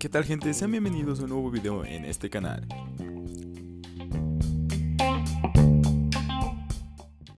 ¿Qué tal gente? Sean bienvenidos a un nuevo video en este canal.